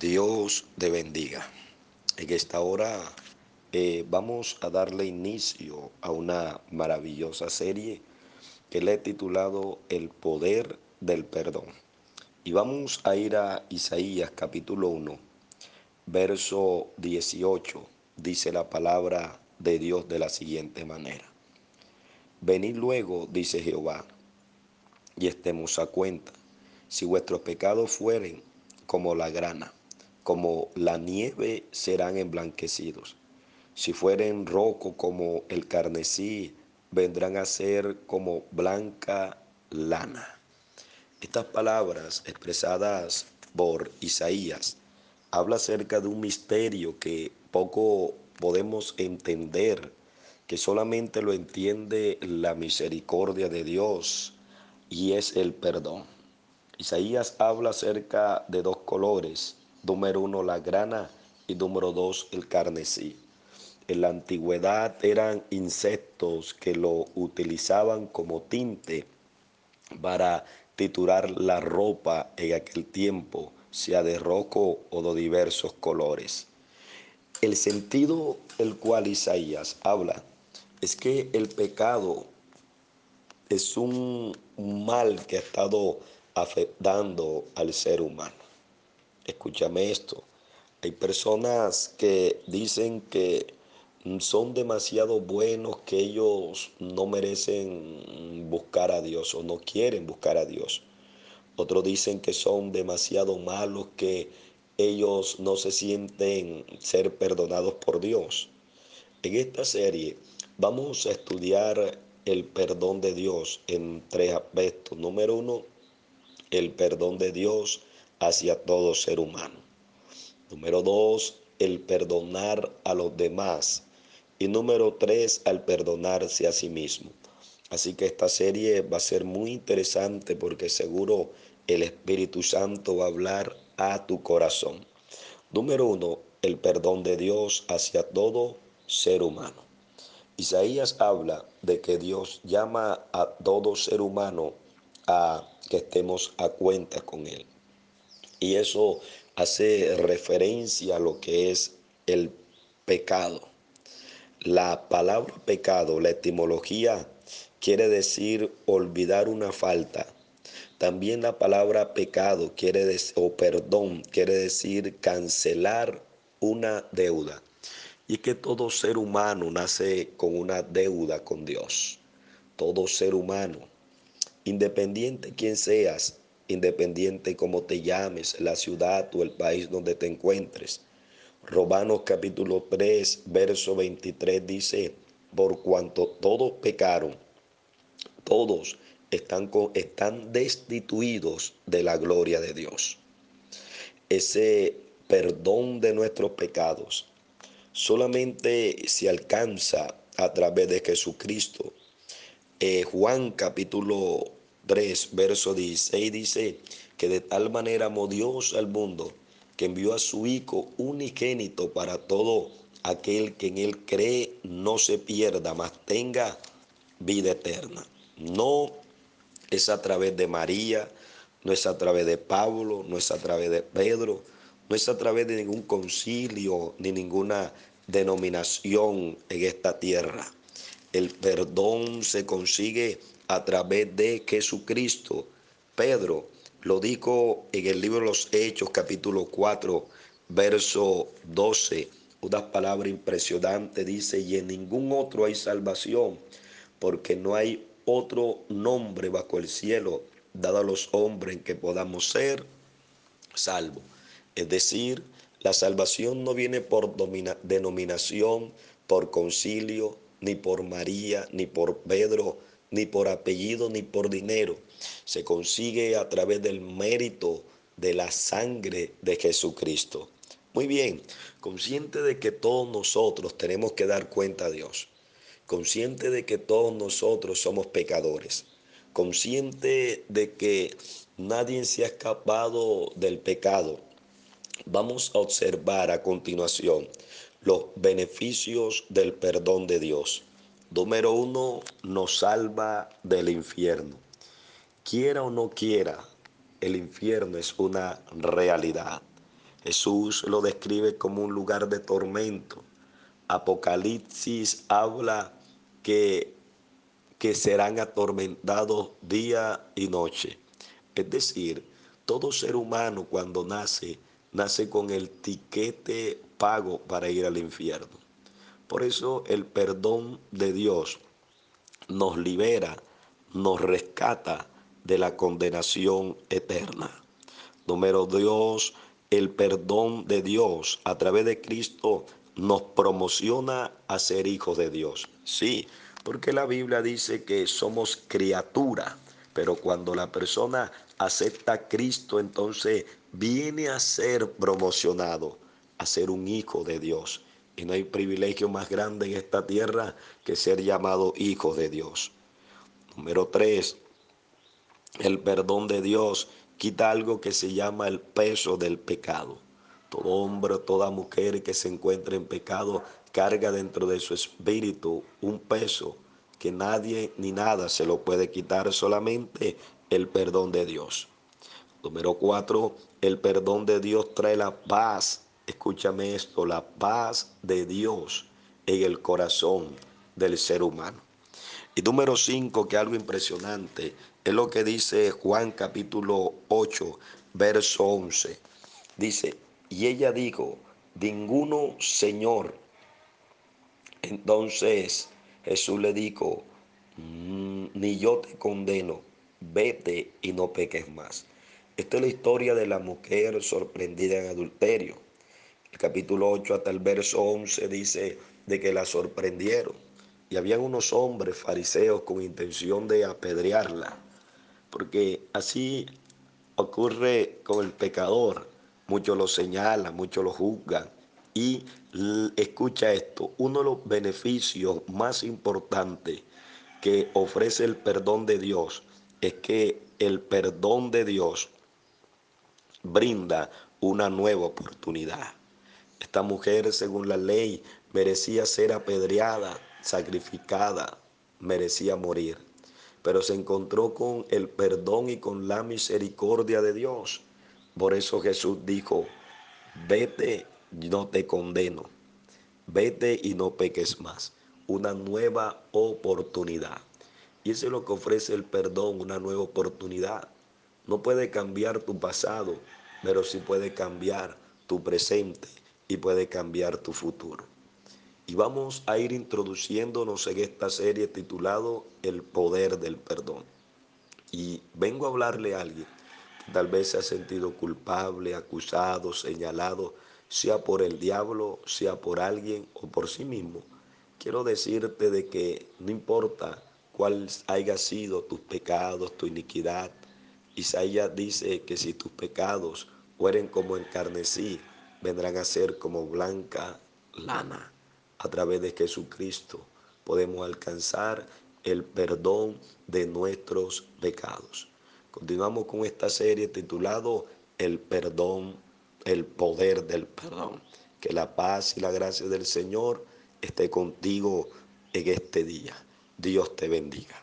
Dios te bendiga. En esta hora eh, vamos a darle inicio a una maravillosa serie que le he titulado El poder del perdón. Y vamos a ir a Isaías capítulo 1, verso 18. Dice la palabra de Dios de la siguiente manera. Venid luego, dice Jehová, y estemos a cuenta. Si vuestros pecados fueren como la grana, como la nieve serán emblanquecidos. Si fueren rojo como el carnesí, vendrán a ser como blanca lana. Estas palabras expresadas por Isaías habla acerca de un misterio que poco podemos entender, que solamente lo entiende la misericordia de Dios y es el perdón. Isaías habla acerca de dos colores, número uno la grana y número dos el carnesí. En la antigüedad eran insectos que lo utilizaban como tinte para titular la ropa en aquel tiempo, sea de rojo o de diversos colores. El sentido el cual Isaías habla es que el pecado es un mal que ha estado afectando al ser humano. Escúchame esto. Hay personas que dicen que son demasiado buenos que ellos no merecen buscar a Dios o no quieren buscar a Dios. Otros dicen que son demasiado malos que ellos no se sienten ser perdonados por Dios. En esta serie vamos a estudiar el perdón de Dios en tres aspectos. Número uno, el perdón de Dios hacia todo ser humano. Número dos, el perdonar a los demás. Y número tres, al perdonarse a sí mismo. Así que esta serie va a ser muy interesante porque seguro el Espíritu Santo va a hablar a tu corazón. Número uno, el perdón de Dios hacia todo ser humano. Isaías habla de que Dios llama a todo ser humano a que estemos a cuenta con Él. Y eso hace referencia a lo que es el pecado. La palabra pecado, la etimología, quiere decir olvidar una falta. También la palabra pecado quiere o perdón quiere decir cancelar una deuda. Y que todo ser humano nace con una deuda con Dios. Todo ser humano Independiente quien seas, independiente como te llames, la ciudad o el país donde te encuentres. Romanos capítulo 3, verso 23 dice, por cuanto todos pecaron, todos están, están destituidos de la gloria de Dios. Ese perdón de nuestros pecados solamente se alcanza a través de Jesucristo eh, Juan capítulo 3, verso 16 dice que de tal manera amó Dios al mundo que envió a su Hijo unigénito para todo aquel que en él cree no se pierda, mas tenga vida eterna. No es a través de María, no es a través de Pablo, no es a través de Pedro, no es a través de ningún concilio ni ninguna denominación en esta tierra. El perdón se consigue a través de Jesucristo. Pedro lo dijo en el libro de los Hechos capítulo 4, verso 12. Una palabra impresionante dice, y en ningún otro hay salvación, porque no hay otro nombre bajo el cielo dado a los hombres en que podamos ser salvos. Es decir, la salvación no viene por denominación, por concilio, ni por María, ni por Pedro, ni por apellido, ni por dinero. Se consigue a través del mérito de la sangre de Jesucristo. Muy bien, consciente de que todos nosotros tenemos que dar cuenta a Dios, consciente de que todos nosotros somos pecadores, consciente de que nadie se ha escapado del pecado, vamos a observar a continuación los beneficios del perdón de Dios. Número uno, nos salva del infierno. Quiera o no quiera, el infierno es una realidad. Jesús lo describe como un lugar de tormento. Apocalipsis habla que, que serán atormentados día y noche. Es decir, todo ser humano cuando nace, nace con el tiquete pago para ir al infierno. Por eso el perdón de Dios nos libera, nos rescata de la condenación eterna. Número Dios, el perdón de Dios a través de Cristo nos promociona a ser hijos de Dios. Sí, porque la Biblia dice que somos criatura, pero cuando la persona acepta a Cristo, entonces viene a ser promocionado, a ser un hijo de Dios. Y no hay privilegio más grande en esta tierra que ser llamado hijo de Dios. Número tres, el perdón de Dios quita algo que se llama el peso del pecado. Todo hombre, toda mujer que se encuentre en pecado carga dentro de su espíritu un peso que nadie ni nada se lo puede quitar, solamente el perdón de Dios. Número cuatro, el perdón de Dios trae la paz. Escúchame esto, la paz de Dios en el corazón del ser humano. Y número cinco, que algo impresionante, es lo que dice Juan capítulo 8, verso 11. Dice, y ella dijo, ninguno Señor. Entonces Jesús le dijo, mm, ni yo te condeno, vete y no peques más. Esta es la historia de la mujer sorprendida en adulterio. El capítulo 8 hasta el verso 11 dice de que la sorprendieron. Y habían unos hombres fariseos con intención de apedrearla porque así ocurre con el pecador. Muchos lo señalan, muchos lo juzgan. Y escucha esto, uno de los beneficios más importantes que ofrece el perdón de Dios es que el perdón de Dios brinda una nueva oportunidad. Esta mujer, según la ley, merecía ser apedreada, sacrificada, merecía morir pero se encontró con el perdón y con la misericordia de Dios. Por eso Jesús dijo, vete, no te condeno, vete y no peques más. Una nueva oportunidad. Y eso es lo que ofrece el perdón, una nueva oportunidad. No puede cambiar tu pasado, pero sí puede cambiar tu presente y puede cambiar tu futuro. Y vamos a ir introduciéndonos en esta serie titulado El poder del perdón. Y vengo a hablarle a alguien que tal vez se ha sentido culpable, acusado, señalado, sea por el diablo, sea por alguien o por sí mismo. Quiero decirte de que no importa cuál haya sido tus pecados, tu iniquidad. Isaías dice que si tus pecados fueren como el carnesí, vendrán a ser como blanca lana a través de Jesucristo podemos alcanzar el perdón de nuestros pecados. Continuamos con esta serie titulado El perdón, el poder del perdón. Que la paz y la gracia del Señor esté contigo en este día. Dios te bendiga.